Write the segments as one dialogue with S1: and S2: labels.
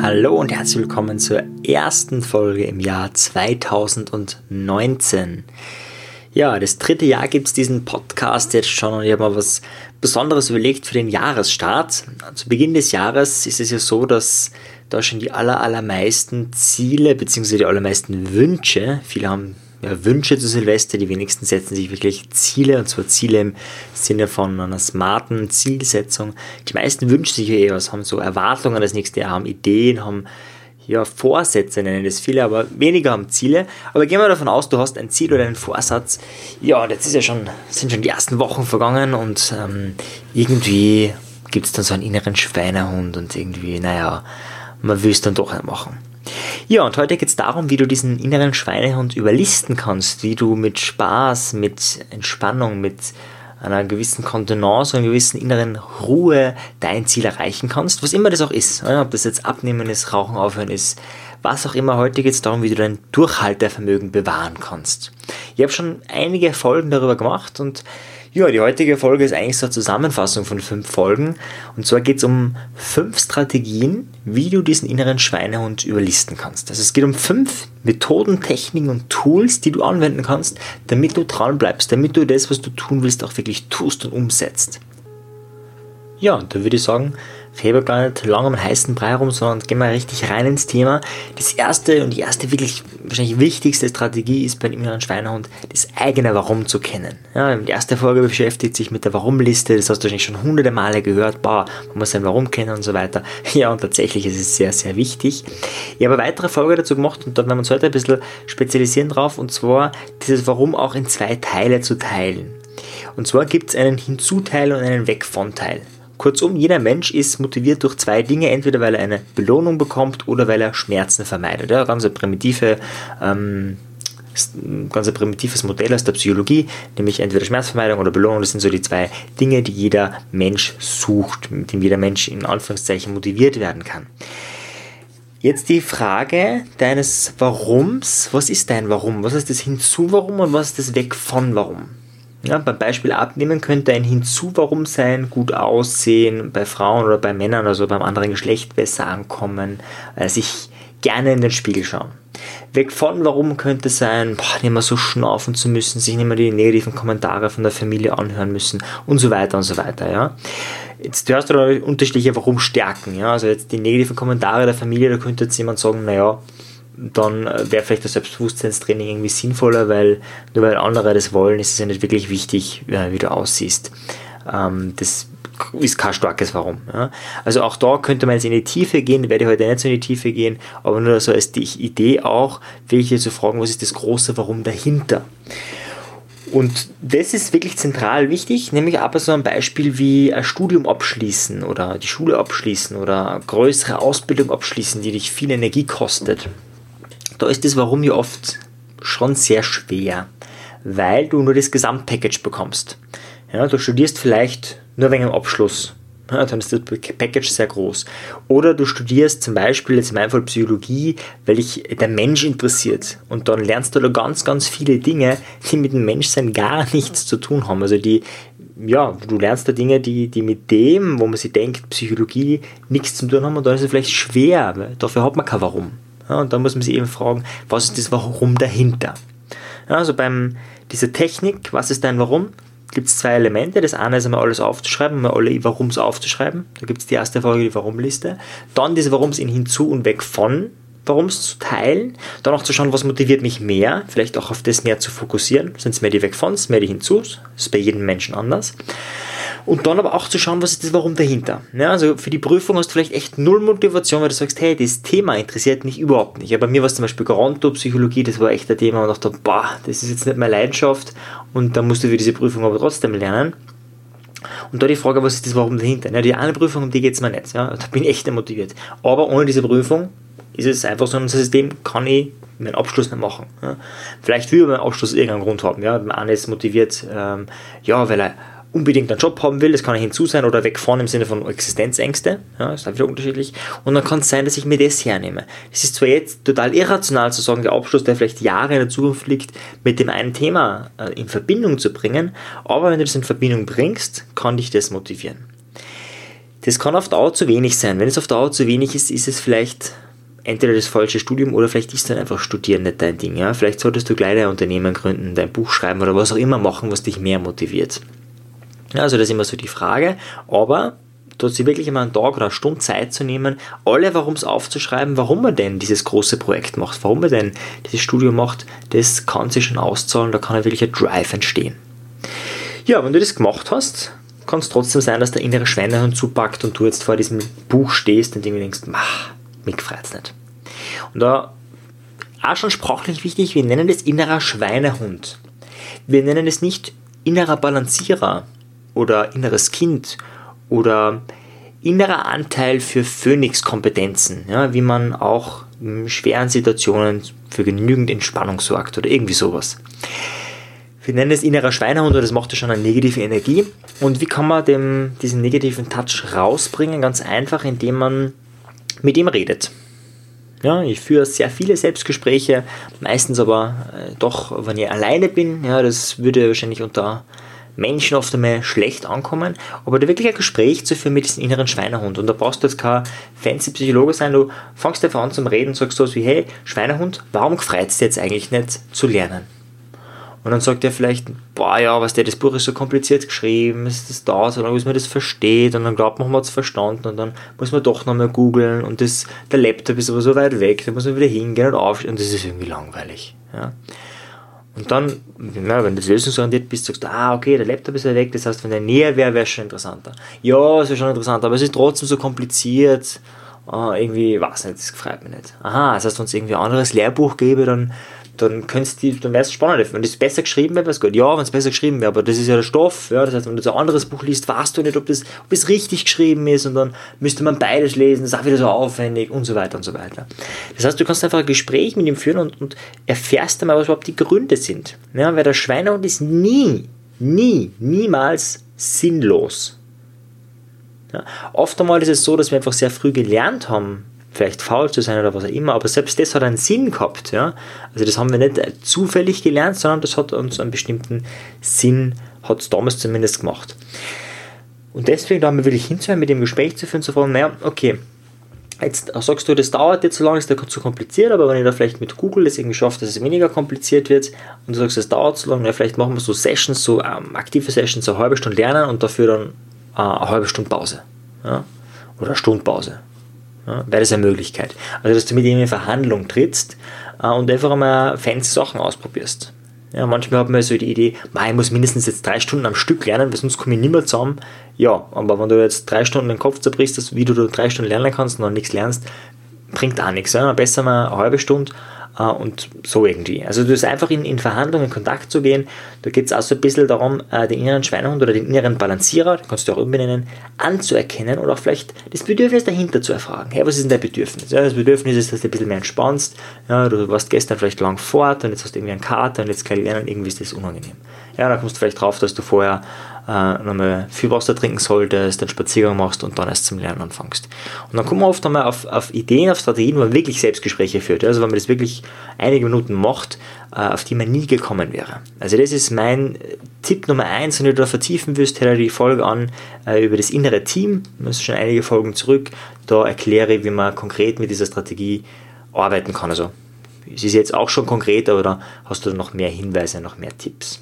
S1: Hallo und herzlich willkommen zur ersten Folge im Jahr 2019. Ja, das dritte Jahr gibt es diesen Podcast jetzt schon und ich habe mal was Besonderes überlegt für den Jahresstart. Zu Beginn des Jahres ist es ja so, dass da schon die aller, allermeisten Ziele bzw. die allermeisten Wünsche, viele haben ja, Wünsche zu Silvester, die wenigsten setzen sich wirklich Ziele, und zwar Ziele im Sinne von einer smarten Zielsetzung. Die meisten wünschen sich ja eher was, haben so Erwartungen das nächste Jahr, haben Ideen, haben ja, Vorsätze nennen das viele, aber weniger haben Ziele. Aber gehen wir davon aus, du hast ein Ziel oder einen Vorsatz. Ja, und jetzt ist ja schon, sind schon die ersten Wochen vergangen und ähm, irgendwie gibt es dann so einen inneren Schweinehund und irgendwie, naja, man will es dann doch nicht machen. Ja, und heute geht es darum, wie du diesen inneren Schweinehund überlisten kannst, wie du mit Spaß, mit Entspannung, mit einer gewissen Kontenance, einer gewissen inneren Ruhe dein Ziel erreichen kannst, was immer das auch ist. Ob das jetzt Abnehmen ist, Rauchen aufhören ist, was auch immer. Heute geht es darum, wie du dein Durchhaltevermögen bewahren kannst. Ich habe schon einige Folgen darüber gemacht und ja, die heutige Folge ist eigentlich so eine Zusammenfassung von fünf Folgen. Und zwar geht es um fünf Strategien, wie du diesen inneren Schweinehund überlisten kannst. Also es geht um fünf Methoden, Techniken und Tools, die du anwenden kannst, damit du dran bleibst, damit du das, was du tun willst, auch wirklich tust und umsetzt. Ja, und da würde ich sagen, Fäber gar nicht lange um heißen Brei rum, sondern gehen wir richtig rein ins Thema. Das erste und die erste wirklich wahrscheinlich wichtigste Strategie ist beim inneren Schweinehund, das eigene Warum zu kennen. Ja, die erste Folge beschäftigt sich mit der Warum-Liste, das hast du wahrscheinlich schon hunderte Male gehört, boah, man muss sein Warum kennen und so weiter. Ja, und tatsächlich ist es sehr, sehr wichtig. Ich habe eine weitere Folge dazu gemacht und da werden wir uns heute ein bisschen spezialisieren drauf, und zwar dieses Warum auch in zwei Teile zu teilen. Und zwar gibt es einen Hinzuteil und einen Weg von Teil. Kurzum, jeder Mensch ist motiviert durch zwei Dinge, entweder weil er eine Belohnung bekommt oder weil er Schmerzen vermeidet. Ja, ganz primitive ähm, ganz ein primitives Modell aus der Psychologie, nämlich entweder Schmerzvermeidung oder Belohnung. Das sind so die zwei Dinge, die jeder Mensch sucht, mit dem jeder Mensch in Anführungszeichen motiviert werden kann. Jetzt die Frage deines Warums. Was ist dein Warum? Was ist das Hinzu-Warum und was ist das Weg von Warum? Ja, beim Beispiel Abnehmen könnte ein Hinzu-Warum sein, gut aussehen, bei Frauen oder bei Männern, also beim anderen Geschlecht besser ankommen, äh, sich gerne in den Spiegel schauen. Weg von Warum könnte sein, boah, nicht mehr so schnaufen zu müssen, sich nicht mehr die negativen Kommentare von der Familie anhören müssen und so weiter und so weiter. Ja. Jetzt hörst du da unterschiedliche Warum stärken. Ja. Also jetzt die negativen Kommentare der Familie, da könnte jetzt jemand sagen, naja, dann äh, wäre vielleicht das Selbstbewusstseinstraining irgendwie sinnvoller, weil nur weil andere das wollen, ist es ja nicht wirklich wichtig, wie du aussiehst. Ähm, das ist kein starkes Warum. Also auch da könnte man jetzt in die Tiefe gehen, werde ich heute nicht so in die Tiefe gehen, aber nur so als die Idee auch, wirklich zu fragen, was ist das große Warum dahinter. Und das ist wirklich zentral wichtig, nämlich aber so ein Beispiel wie ein Studium abschließen oder die Schule abschließen oder größere Ausbildung abschließen, die dich viel Energie kostet da ist das Warum ja oft schon sehr schwer, weil du nur das Gesamtpackage bekommst. Ja, du studierst vielleicht nur wegen dem Abschluss. Ja, dann ist das Package sehr groß. Oder du studierst zum Beispiel jetzt in meinem Fall Psychologie, weil dich der Mensch interessiert. Und dann lernst du da ganz, ganz viele Dinge, die mit dem Menschsein gar nichts zu tun haben. Also die, ja, du lernst da Dinge, die, die mit dem, wo man sich denkt, Psychologie nichts zu tun haben. Und dann ist es vielleicht schwer, dafür hat man kein Warum. Ja, und da muss man sich eben fragen, was ist das Warum dahinter? Ja, also beim dieser Technik, was ist dein Warum? Gibt es zwei Elemente. Das eine ist einmal alles aufzuschreiben, einmal alle Warums aufzuschreiben. Da gibt es die erste Folge, die Warum-Liste. Dann diese Warums in hinzu und weg von Warums zu teilen. Dann auch zu schauen, was motiviert mich mehr. Vielleicht auch auf das mehr zu fokussieren. Sind es mehr die weg von, mehr die hinzus? Das ist bei jedem Menschen anders. Und dann aber auch zu schauen, was ist das Warum dahinter. Ja, also für die Prüfung hast du vielleicht echt null Motivation, weil du sagst, hey, das Thema interessiert mich überhaupt nicht. Ja, bei mir war es zum Beispiel Psychologie, das war echt ein Thema und ich dachte, boah, das ist jetzt nicht meine Leidenschaft und da musst du für diese Prüfung aber trotzdem lernen. Und da die Frage, was ist das Warum dahinter? Ja, die eine Prüfung, um die geht es mir nicht. Ja, da bin ich echt motiviert. Aber ohne diese Prüfung ist es einfach so ein System, kann ich meinen Abschluss nicht machen. Ja. Vielleicht will er meinen Abschluss irgendeinen Grund haben. Ja. Der eine ist motiviert, ähm, ja, weil er unbedingt einen Job haben will, das kann hinzu sein oder wegfahren im Sinne von Existenzängste, ja, ist auch wieder unterschiedlich. Und dann kann es sein, dass ich mir das hernehme. Es ist zwar jetzt total irrational zu sagen, der Abschluss, der vielleicht Jahre in der Zukunft liegt, mit dem einen Thema äh, in Verbindung zu bringen, aber wenn du das in Verbindung bringst, kann dich das motivieren. Das kann auf Dauer zu wenig sein. Wenn es auf Dauer zu wenig ist, ist es vielleicht entweder das falsche Studium oder vielleicht ist dann einfach Studieren nicht dein Ding. Ja? Vielleicht solltest du gleich ein Unternehmen gründen, dein Buch schreiben oder was auch immer machen, was dich mehr motiviert. Ja, also das ist immer so die Frage. Aber dort sich wirklich immer einen Tag oder eine Stunde Zeit zu nehmen, alle Warums aufzuschreiben, warum er denn dieses große Projekt macht, warum er denn dieses Studium macht, das kann sich schon auszahlen, da kann wirklich ein Drive entstehen. Ja, wenn du das gemacht hast, kann es trotzdem sein, dass der innere Schweinehund zupackt und du jetzt vor diesem Buch stehst und irgendwie denkst, mach, mich freut's nicht. Und da auch schon sprachlich wichtig, wir nennen das innerer Schweinehund. Wir nennen es nicht innerer Balancierer oder inneres Kind oder innerer Anteil für Phoenix-Kompetenzen, ja, wie man auch in schweren Situationen für genügend Entspannung sorgt oder irgendwie sowas. Wir nennen es innerer Schweinehund, das macht ja schon eine negative Energie. Und wie kann man dem, diesen negativen Touch rausbringen? Ganz einfach, indem man mit ihm redet. Ja, ich führe sehr viele Selbstgespräche, meistens aber äh, doch, wenn ich alleine bin. Ja, das würde wahrscheinlich unter Menschen oft einmal schlecht ankommen, aber da wirklich ein Gespräch zu führen mit diesem inneren Schweinehund. Und da brauchst du jetzt kein fancy Psychologe sein, du fangst einfach an zum Reden und sagst so wie, hey, Schweinehund, warum gefreut es dir jetzt eigentlich nicht zu lernen? Und dann sagt er vielleicht, boah, ja, was der, das Buch ist so kompliziert geschrieben, es das dauert so lange, bis man das versteht und dann glaubt man, man hat es verstanden und dann muss man doch nochmal googeln und das, der Laptop ist aber so weit weg, da muss man wieder hingehen und aufstehen und das ist irgendwie langweilig. Ja. Und dann, na, wenn du lösungsorientiert bist, sagst du, ah, okay, der Laptop ist ja weg, das heißt, wenn der näher wäre, wäre es schon interessanter. Ja, es wäre schon interessanter, aber es ist trotzdem so kompliziert. Uh, irgendwie, weiß nicht, das gefreut mich nicht. Aha, das heißt, wenn es irgendwie ein anderes Lehrbuch gäbe, dann dann dann wäre es spannend. Wenn das besser geschrieben wäre, wäre es gut. Ja, wenn es besser geschrieben wäre, aber das ist ja der Stoff. Ja, das heißt, wenn du so ein anderes Buch liest, weißt du nicht, ob das, ob richtig geschrieben ist und dann müsste man beides lesen, das ist auch wieder so aufwendig und so weiter und so weiter. Das heißt, du kannst einfach ein Gespräch mit ihm führen und, und erfährst einmal, was überhaupt die Gründe sind. Ja, weil der Schweinehund ist nie, nie, niemals sinnlos. Ja, oft einmal ist es so, dass wir einfach sehr früh gelernt haben, vielleicht faul zu sein oder was auch immer, aber selbst das hat einen Sinn gehabt. Ja? Also das haben wir nicht zufällig gelernt, sondern das hat uns einen bestimmten Sinn, hat es damals zumindest gemacht. Und deswegen da haben wir wirklich hinzuhören, mit dem Gespräch zu führen, zu fragen, naja, okay, jetzt sagst du, das dauert jetzt so lange, ist da zu kompliziert, aber wenn ich da vielleicht mit Google das irgendwie schaffe, dass es weniger kompliziert wird und du sagst, es dauert so lange, ja, vielleicht machen wir so Sessions, so ähm, aktive Sessions, so eine halbe Stunde lernen und dafür dann äh, eine halbe Stunde Pause. Ja? Oder eine Stunde Pause. Ja, wäre das eine Möglichkeit. Also, dass du mit ihm in Verhandlung trittst äh, und einfach einmal fancy Sachen ausprobierst. Ja, manchmal hat man so die Idee, ich muss mindestens jetzt drei Stunden am Stück lernen, weil sonst komme ich nicht mehr zusammen. Ja, aber wenn du jetzt drei Stunden den Kopf zerbrichst, wie du drei Stunden lernen kannst und noch nichts lernst, bringt auch nichts. Ja. Besser mal eine halbe Stunde äh, und so irgendwie. Also du ist einfach in, in Verhandlungen in Kontakt zu gehen. Da geht es auch so ein bisschen darum, äh, den inneren Schweinehund oder den inneren Balancierer, den kannst du auch umbenennen, anzuerkennen oder auch vielleicht das Bedürfnis dahinter zu erfragen. Hey, was ist denn dein Bedürfnis? Ja, das Bedürfnis ist, dass du ein bisschen mehr entspannst. Ja, du warst gestern vielleicht lang fort und jetzt hast du irgendwie einen Kater und jetzt kann ich lernen, irgendwie ist das unangenehm. Ja, da kommst du vielleicht drauf, dass du vorher nochmal viel Wasser trinken solltest, einen Spaziergang machst und dann erst zum Lernen anfängst. Und dann kommen wir oft einmal auf, auf Ideen, auf Strategien, wo man wirklich Selbstgespräche führt. Also wenn man das wirklich einige Minuten macht, äh, auf die man nie gekommen wäre. Also das ist mein Tipp Nummer eins, wenn du da vertiefen willst, hör dir die Folge an äh, über das innere Team. Das ist schon einige Folgen zurück. Da erkläre ich, wie man konkret mit dieser Strategie arbeiten kann. Also es ist jetzt auch schon konkret, aber da hast du noch mehr Hinweise, noch mehr Tipps.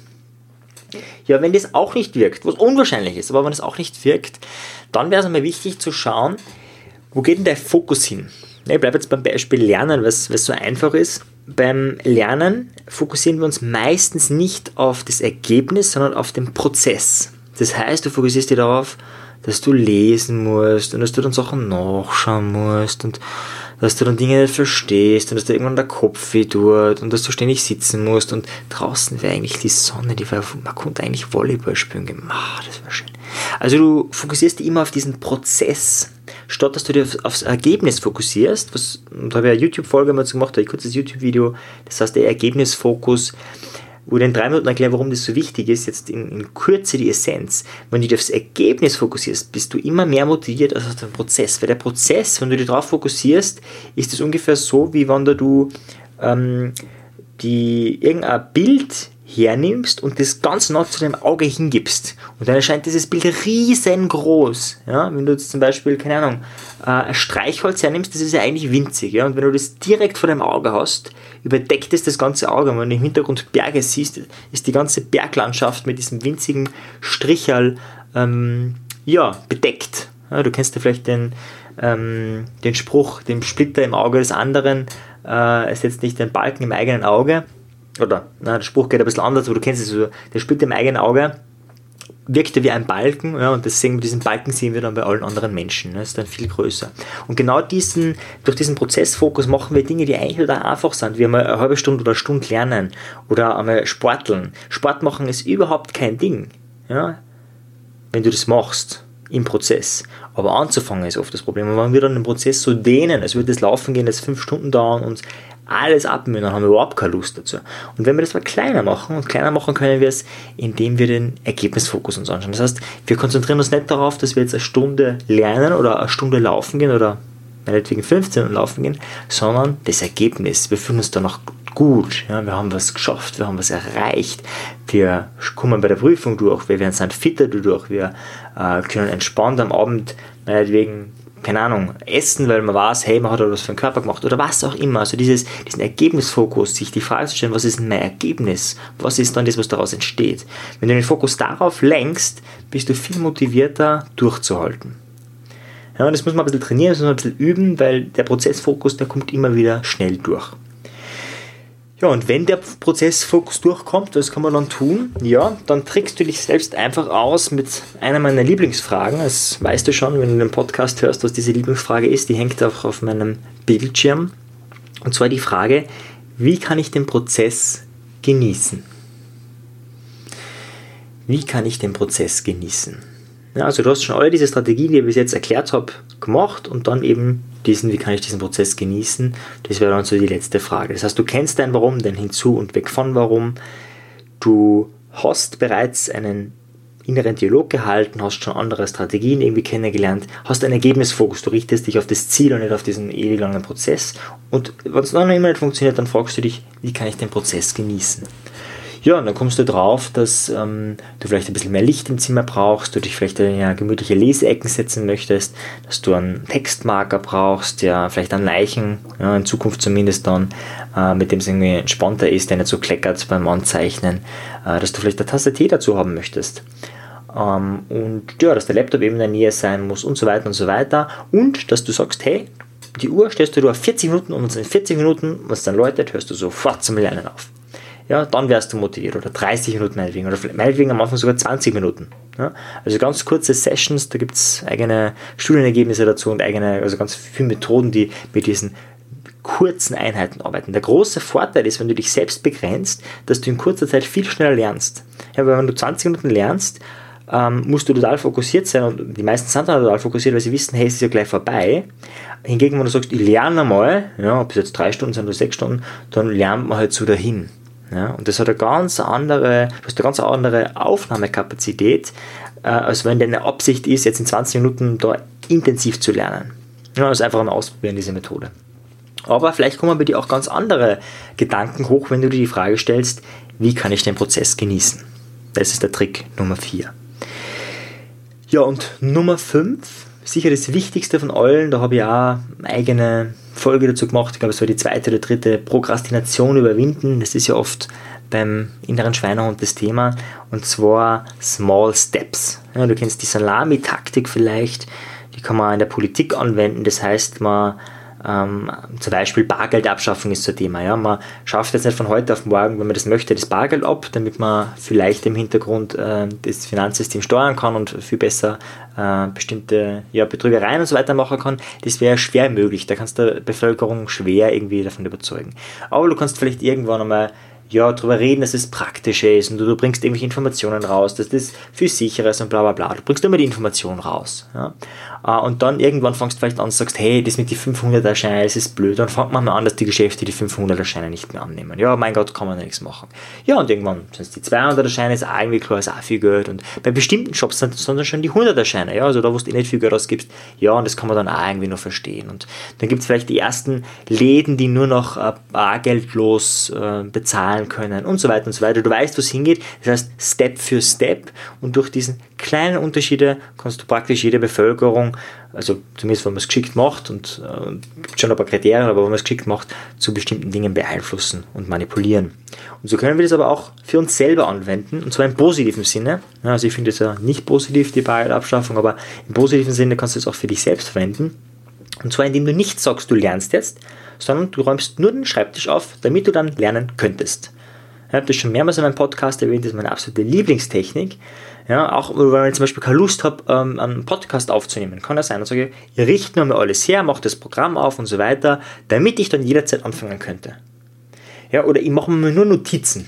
S1: Ja, wenn das auch nicht wirkt, was unwahrscheinlich ist, aber wenn es auch nicht wirkt, dann wäre es einmal wichtig zu schauen, wo geht denn der Fokus hin? Ich bleibe jetzt beim Beispiel Lernen, was, was so einfach ist. Beim Lernen fokussieren wir uns meistens nicht auf das Ergebnis, sondern auf den Prozess. Das heißt, du fokussierst dich darauf, dass du lesen musst und dass du dann Sachen nachschauen musst und dass du dann Dinge nicht verstehst und dass dir irgendwann der Kopf weh tut und dass du ständig sitzen musst und draußen wäre eigentlich die Sonne, die war, man konnte eigentlich Volleyball spielen gemacht, das war schön. Also du fokussierst dich immer auf diesen Prozess, statt dass du dich aufs Ergebnis fokussierst, was, da habe ich eine YouTube-Folge mal gemacht, ein kurzes YouTube-Video, das heißt der Ergebnisfokus, wo ich in drei Minuten erkläre, warum das so wichtig ist, jetzt in, in Kürze die Essenz. Wenn du dich aufs Ergebnis fokussierst, bist du immer mehr motiviert als auf den Prozess. Weil der Prozess, wenn du dich darauf fokussierst, ist es ungefähr so, wie wenn du ähm, die, irgendein Bild hernimmst und das ganz nah zu deinem Auge hingibst. Und dann erscheint dieses Bild riesengroß. Ja? Wenn du jetzt zum Beispiel, keine Ahnung, äh, ein Streichholz hernimmst, das ist ja eigentlich winzig. Ja? Und wenn du das direkt vor deinem Auge hast, überdeckt es das ganze Auge. Und wenn du im Hintergrund Berge siehst, ist die ganze Berglandschaft mit diesem winzigen Strichal ähm, ja, bedeckt. Ja, du kennst ja vielleicht den, ähm, den Spruch, dem Splitter im Auge des anderen äh, setzt nicht den Balken im eigenen Auge. Oder, na, der Spruch geht ein bisschen anders, aber du kennst es so, der Splitter im eigenen Auge wirkt er wie ein Balken ja, und deswegen diesen Balken sehen wir dann bei allen anderen Menschen. Das ist dann viel größer. Und genau diesen, durch diesen Prozessfokus machen wir Dinge, die eigentlich oder einfach sind, wie einmal eine halbe Stunde oder eine Stunde lernen oder einmal sporteln. Sport machen ist überhaupt kein Ding, ja, wenn du das machst im Prozess. Aber anzufangen ist oft das Problem. Und wenn wir dann den Prozess so dehnen, als würde das Laufen gehen, das fünf Stunden dauern und alles abmühen, dann haben wir überhaupt keine Lust dazu. Und wenn wir das mal kleiner machen, und kleiner machen können wir es, indem wir den Ergebnisfokus uns anschauen. Das heißt, wir konzentrieren uns nicht darauf, dass wir jetzt eine Stunde lernen oder eine Stunde laufen gehen oder meinetwegen 15 Minuten laufen gehen, sondern das Ergebnis. Wir fühlen uns danach gut, ja, wir haben was geschafft, wir haben was erreicht, wir kommen bei der Prüfung durch, wir werden sind fitter durch, wir äh, können entspannt am Abend meinetwegen keine Ahnung, essen, weil man weiß, hey, man hat was für den Körper gemacht oder was auch immer. Also dieses, diesen Ergebnisfokus, sich die Frage zu stellen, was ist denn mein Ergebnis? Was ist dann das, was daraus entsteht? Wenn du den Fokus darauf lenkst, bist du viel motivierter durchzuhalten. Ja, und das muss man ein bisschen trainieren, das muss man ein bisschen üben, weil der Prozessfokus, der kommt immer wieder schnell durch. Ja, und wenn der Prozessfokus durchkommt, was kann man dann tun? Ja, dann trickst du dich selbst einfach aus mit einer meiner Lieblingsfragen. Das weißt du schon, wenn du den Podcast hörst, was diese Lieblingsfrage ist. Die hängt auch auf meinem Bildschirm. Und zwar die Frage, wie kann ich den Prozess genießen? Wie kann ich den Prozess genießen? Ja, also du hast schon alle diese Strategien, die ich bis jetzt erklärt habe, gemacht und dann eben diesen, wie kann ich diesen Prozess genießen? Das wäre dann so die letzte Frage. Das heißt, du kennst dein Warum, dein Hinzu und Weg von Warum. Du hast bereits einen inneren Dialog gehalten, hast schon andere Strategien irgendwie kennengelernt, hast einen Ergebnisfokus, du richtest dich auf das Ziel und nicht auf diesen ewig langen Prozess. Und wenn es noch immer nicht funktioniert, dann fragst du dich, wie kann ich den Prozess genießen? Ja, und dann kommst du drauf, dass ähm, du vielleicht ein bisschen mehr Licht im Zimmer brauchst, du dich vielleicht in ja, gemütliche Leseecken setzen möchtest, dass du einen Textmarker brauchst, ja, vielleicht einen Leichen, ja, in Zukunft zumindest dann, äh, mit dem es irgendwie entspannter ist, der nicht so kleckert beim Anzeichnen, äh, dass du vielleicht eine Tasse Tee dazu haben möchtest. Ähm, und ja, dass der Laptop eben in der Nähe sein muss und so weiter und so weiter. Und dass du sagst, hey, die Uhr stellst du auf 40 Minuten und in 40 Minuten, was dann läutet, hörst du sofort zum Lernen auf ja, dann wärst du motiviert. Oder 30 Minuten meinetwegen. Oder meinetwegen am Anfang sogar 20 Minuten. Ja. Also ganz kurze Sessions, da gibt es eigene Studienergebnisse dazu und eigene, also ganz viele Methoden, die mit diesen kurzen Einheiten arbeiten. Der große Vorteil ist, wenn du dich selbst begrenzt, dass du in kurzer Zeit viel schneller lernst. Ja, weil wenn du 20 Minuten lernst, ähm, musst du total fokussiert sein und die meisten sind dann total fokussiert, weil sie wissen, hey, es ist ja gleich vorbei. Hingegen, wenn du sagst, ich lerne einmal, ja, ob es jetzt drei Stunden sind oder sechs Stunden, dann lernt man halt so dahin. Ja, und das hat eine ganz andere, du hast eine ganz andere Aufnahmekapazität, äh, als wenn deine Absicht ist, jetzt in 20 Minuten da intensiv zu lernen. Ja, das ist einfach mal ausprobieren, diese Methode. Aber vielleicht kommen bei dir auch ganz andere Gedanken hoch, wenn du dir die Frage stellst, wie kann ich den Prozess genießen? Das ist der Trick Nummer 4. Ja, und Nummer 5, sicher das Wichtigste von allen, da habe ich auch eigene Folge dazu gemacht. Ich glaube, es war die zweite oder dritte Prokrastination überwinden. Das ist ja oft beim inneren Schweinehund das Thema. Und zwar Small Steps. Ja, du kennst die Salami-Taktik vielleicht. Die kann man in der Politik anwenden. Das heißt, man ähm, zum Beispiel Bargeldabschaffung ist so ein Thema. Ja? Man schafft jetzt nicht von heute auf morgen, wenn man das möchte, das Bargeld ab, damit man vielleicht im Hintergrund äh, das Finanzsystem steuern kann und viel besser äh, bestimmte ja, Betrügereien und so weiter machen kann. Das wäre schwer möglich. Da kannst du der Bevölkerung schwer irgendwie davon überzeugen. Aber du kannst vielleicht irgendwann einmal ja, darüber reden, dass es praktisch ist und du, du, bringst irgendwelche Informationen raus, dass das viel sicherer ist und bla bla bla. Du bringst immer die Information raus. Ja? Äh, und dann irgendwann fangst du vielleicht an und sagst, hey, das mit die 500er Scheine, das ist blöd. Dann fängt man mal an, dass die Geschäfte die 500er Scheine nicht mehr annehmen. Ja, mein Gott, kann man nichts machen. Ja, und irgendwann sind es die 200er Scheine, ist auch irgendwie klar, ist auch viel Geld. Und bei bestimmten Shops sind es dann schon die 100er Scheine. Ja, also da, wo du eh nicht viel Geld ausgibst. Ja, und das kann man dann auch irgendwie noch verstehen. Und dann gibt es vielleicht die ersten Läden, die nur noch äh, bargeldlos äh, bezahlen zahlen können und so weiter und so weiter. Du weißt, wo es hingeht. Das heißt, Step für Step und durch diesen kleinen Unterschiede kannst du praktisch jede Bevölkerung, also zumindest wenn man es geschickt macht und äh, gibt schon ein paar Kriterien, aber wenn man es geschickt macht, zu bestimmten Dingen beeinflussen und manipulieren. Und so können wir das aber auch für uns selber anwenden und zwar im positiven Sinne. Also ich finde es ja nicht positiv, die Bargeldabschaffung, aber im positiven Sinne kannst du es auch für dich selbst verwenden. Und zwar indem du nicht sagst, du lernst jetzt, sondern du räumst nur den Schreibtisch auf, damit du dann lernen könntest. Ich habe das schon mehrmals in meinem Podcast erwähnt, das ist meine absolute Lieblingstechnik. Ja, auch weil ich zum Beispiel keine Lust habe, ähm, einen Podcast aufzunehmen, kann das sein. Und sage, ihr richtet nur mal alles her, macht das Programm auf und so weiter, damit ich dann jederzeit anfangen könnte. Ja, oder ich mache mir nur Notizen.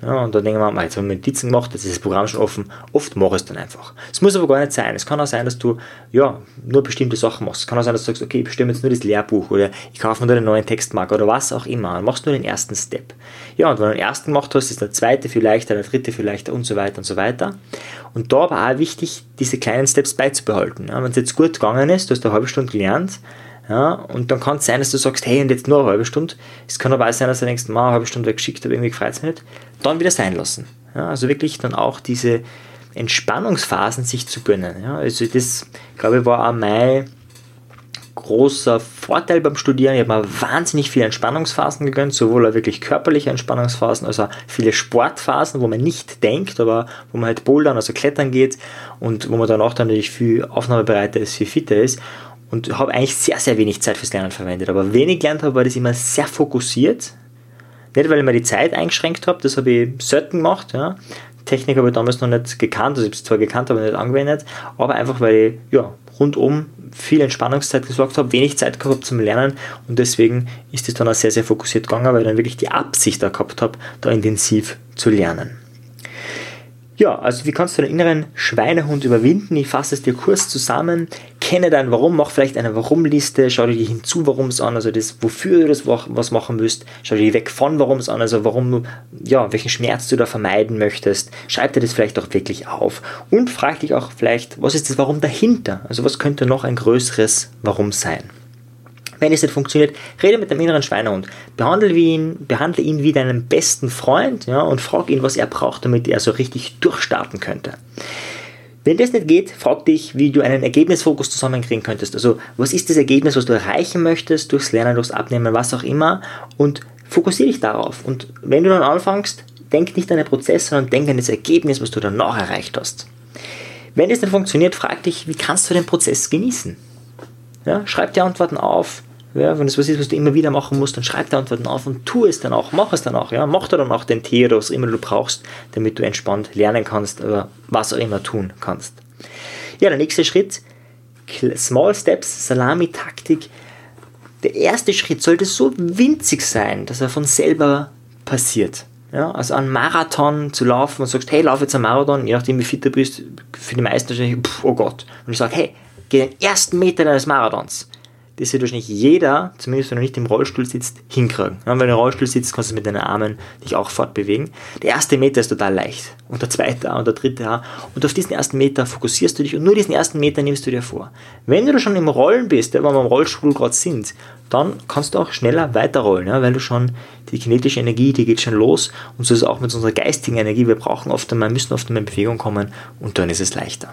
S1: Ja, und dann denken wir, jetzt haben wir Notizen gemacht, jetzt ist das Programm schon offen. Oft mache ich es dann einfach. Es muss aber gar nicht sein. Es kann auch sein, dass du ja, nur bestimmte Sachen machst. Es kann auch sein, dass du sagst, okay, ich bestimme jetzt nur das Lehrbuch oder ich kaufe mir nur einen neuen Textmarker oder was auch immer. Dann machst du nur den ersten Step. Ja, und wenn du den ersten gemacht hast, ist der zweite vielleicht, der dritte vielleicht und so weiter und so weiter. Und da aber auch wichtig, diese kleinen Steps beizubehalten. Ja, wenn es jetzt gut gegangen ist, du hast eine halbe Stunde gelernt, ja, und dann kann es sein, dass du sagst, hey, und jetzt nur eine halbe Stunde. Es kann aber auch sein, dass du denkst, mal eine halbe Stunde weggeschickt habe, irgendwie gefreut es nicht. Dann wieder sein lassen. Ja, also wirklich dann auch diese Entspannungsphasen sich zu gönnen. Ja, also das, glaube ich, war auch mein großer Vorteil beim Studieren. Ich habe mir wahnsinnig viele Entspannungsphasen gegönnt, sowohl wirklich körperliche Entspannungsphasen, als auch viele Sportphasen, wo man nicht denkt, aber wo man halt bouldern, also klettern geht und wo man danach dann natürlich viel aufnahmebereiter ist, viel fitter ist und habe eigentlich sehr, sehr wenig Zeit fürs Lernen verwendet. Aber wenn ich gelernt habe, war das immer sehr fokussiert. Nicht, weil ich mir die Zeit eingeschränkt habe, das habe ich selten gemacht. Ja. Technik habe ich damals noch nicht gekannt, also ich habe es zwar gekannt, aber nicht angewendet, aber einfach, weil ich ja, rundum viel Entspannungszeit gesorgt habe, wenig Zeit gehabt zum Lernen und deswegen ist es dann auch sehr, sehr fokussiert gegangen, weil ich dann wirklich die Absicht da gehabt habe, da intensiv zu lernen. Ja, also wie kannst du den inneren Schweinehund überwinden? Ich fasse es dir kurz zusammen. Kenne dein Warum, mach vielleicht eine Warum-Liste, schau dir die hinzu Warums an, also das, wofür du das was machen willst. Schau dir weg von Warums an, also warum ja, welchen Schmerz du da vermeiden möchtest. Schreib dir das vielleicht auch wirklich auf. Und frag dich auch vielleicht, was ist das Warum dahinter? Also was könnte noch ein größeres Warum sein? Wenn es nicht funktioniert, rede mit dem inneren Schweinehund. Behandle ihn, behandle ihn wie deinen besten Freund ja, und frag ihn, was er braucht, damit er so richtig durchstarten könnte. Wenn das nicht geht, frag dich, wie du einen Ergebnisfokus zusammenkriegen könntest. Also, was ist das Ergebnis, was du erreichen möchtest, durchs Lernen, durchs Abnehmen, was auch immer, und fokussiere dich darauf. Und wenn du dann anfängst, denk nicht an den Prozess, sondern denk an das Ergebnis, was du danach erreicht hast. Wenn das nicht funktioniert, frag dich, wie kannst du den Prozess genießen? Ja, schreib die Antworten auf, ja, wenn es was ist, was du immer wieder machen musst, dann schreib die Antworten auf und tu es dann auch, mach es dann auch. Ja. Mach dann auch den Tee oder was immer du brauchst, damit du entspannt lernen kannst oder was auch immer tun kannst. Ja, der nächste Schritt, Small Steps, Salami-Taktik. Der erste Schritt sollte so winzig sein, dass er von selber passiert. Ja, also einen Marathon zu laufen und sagst, hey, lauf jetzt einen Marathon, je nachdem wie fit du bist, für die meisten wahrscheinlich, oh Gott. Und ich sage, hey, geh den ersten Meter deines Marathons das wird wahrscheinlich jeder, zumindest wenn du nicht im Rollstuhl sitzt, hinkriegen. Ja, wenn du im Rollstuhl sitzt, kannst du mit deinen Armen dich auch fortbewegen. Der erste Meter ist total leicht. Und der zweite und der dritte auch. Und auf diesen ersten Meter fokussierst du dich und nur diesen ersten Meter nimmst du dir vor. Wenn du schon im Rollen bist, wenn wir im Rollstuhl gerade sind, dann kannst du auch schneller weiterrollen, ja, weil du schon die kinetische Energie, die geht schon los. Und so ist es auch mit unserer geistigen Energie. Wir brauchen oft einmal, müssen oft einmal in Bewegung kommen und dann ist es leichter.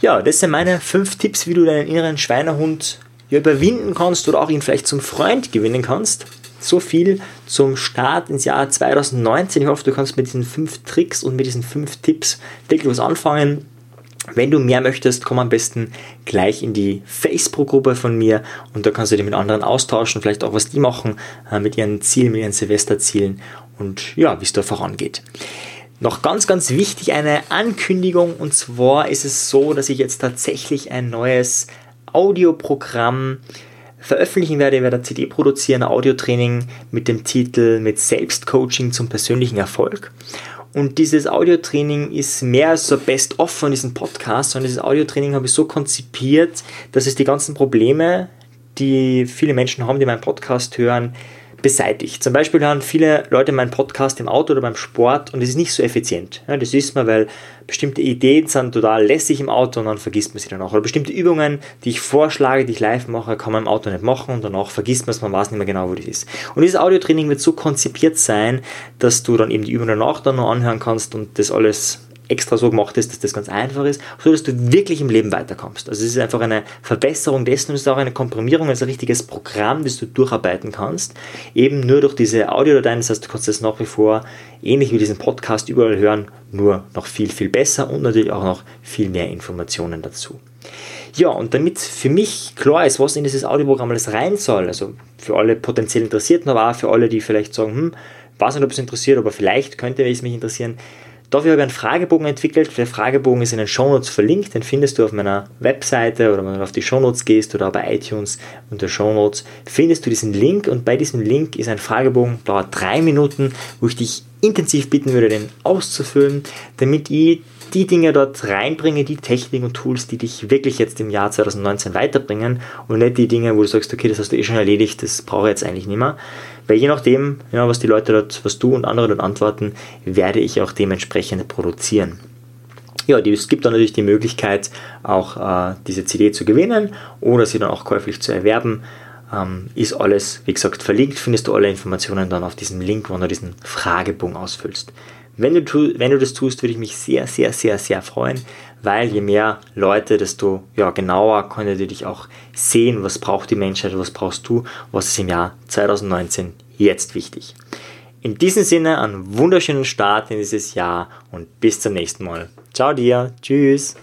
S1: Ja, das sind meine fünf Tipps, wie du deinen inneren Schweinehund überwinden kannst oder auch ihn vielleicht zum Freund gewinnen kannst. So viel zum Start ins Jahr 2019. Ich hoffe, du kannst mit diesen fünf Tricks und mit diesen fünf Tipps wirklich was anfangen. Wenn du mehr möchtest, komm am besten gleich in die Facebook-Gruppe von mir und da kannst du dich mit anderen austauschen, vielleicht auch was die machen äh, mit ihren Zielen, mit ihren Silvesterzielen und ja, wie es da vorangeht. Noch ganz, ganz wichtig eine Ankündigung und zwar ist es so, dass ich jetzt tatsächlich ein neues Audioprogramm veröffentlichen werde. Ich werde CD produzieren, Audiotraining mit dem Titel mit Selbstcoaching zum persönlichen Erfolg. Und dieses Audiotraining ist mehr als so Best-of von diesem Podcast, sondern dieses Audiotraining habe ich so konzipiert, dass es die ganzen Probleme, die viele Menschen haben, die meinen Podcast hören, beseitigt. Zum Beispiel hören viele Leute meinen Podcast im Auto oder beim Sport und es ist nicht so effizient. Ja, das ist man, weil bestimmte Ideen sind total lässig im Auto und dann vergisst man sie dann auch. Oder bestimmte Übungen, die ich vorschlage, die ich live mache, kann man im Auto nicht machen und danach vergisst man es, man weiß nicht mehr genau, wo das ist. Und dieses Audiotraining wird so konzipiert sein, dass du dann eben die Übung danach dann noch anhören kannst und das alles extra so gemacht ist, dass das ganz einfach ist, so dass du wirklich im Leben weiterkommst. Also es ist einfach eine Verbesserung dessen und es ist auch eine Komprimierung, also ein richtiges Programm, das du durcharbeiten kannst, eben nur durch diese Audiodateien, das heißt, du kannst das nach wie vor ähnlich wie diesen Podcast überall hören, nur noch viel, viel besser und natürlich auch noch viel mehr Informationen dazu. Ja, und damit für mich klar ist, was in dieses Audioprogramm alles rein soll, also für alle potenziell Interessierten, aber auch für alle, die vielleicht sagen, hm, weiß nicht, ob es interessiert, aber vielleicht könnte es mich interessieren, Dafür habe ich einen Fragebogen entwickelt. Der Fragebogen ist in den Shownotes verlinkt. Den findest du auf meiner Webseite oder wenn du auf die Shownotes gehst oder bei iTunes unter Shownotes, findest du diesen Link und bei diesem Link ist ein Fragebogen, dauert drei Minuten, wo ich dich intensiv bitten würde, den auszufüllen, damit ich die Dinge dort reinbringe, die Technik und Tools, die dich wirklich jetzt im Jahr 2019 weiterbringen und nicht die Dinge, wo du sagst, okay, das hast du eh schon erledigt, das brauche ich jetzt eigentlich nicht mehr. Weil je nachdem, ja, was die Leute dort, was du und andere dort antworten, werde ich auch dementsprechend produzieren. Ja, es gibt dann natürlich die Möglichkeit, auch äh, diese CD zu gewinnen oder sie dann auch käuflich zu erwerben. Ähm, ist alles, wie gesagt, verlinkt. Findest du alle Informationen dann auf diesem Link, wo du diesen Fragebogen ausfüllst. Wenn du, wenn du das tust, würde ich mich sehr, sehr, sehr, sehr freuen, weil je mehr Leute, desto ja, genauer können natürlich auch sehen, was braucht die Menschheit, was brauchst du, was ist im Jahr 2019 jetzt wichtig. In diesem Sinne einen wunderschönen Start in dieses Jahr und bis zum nächsten Mal. Ciao dir, tschüss.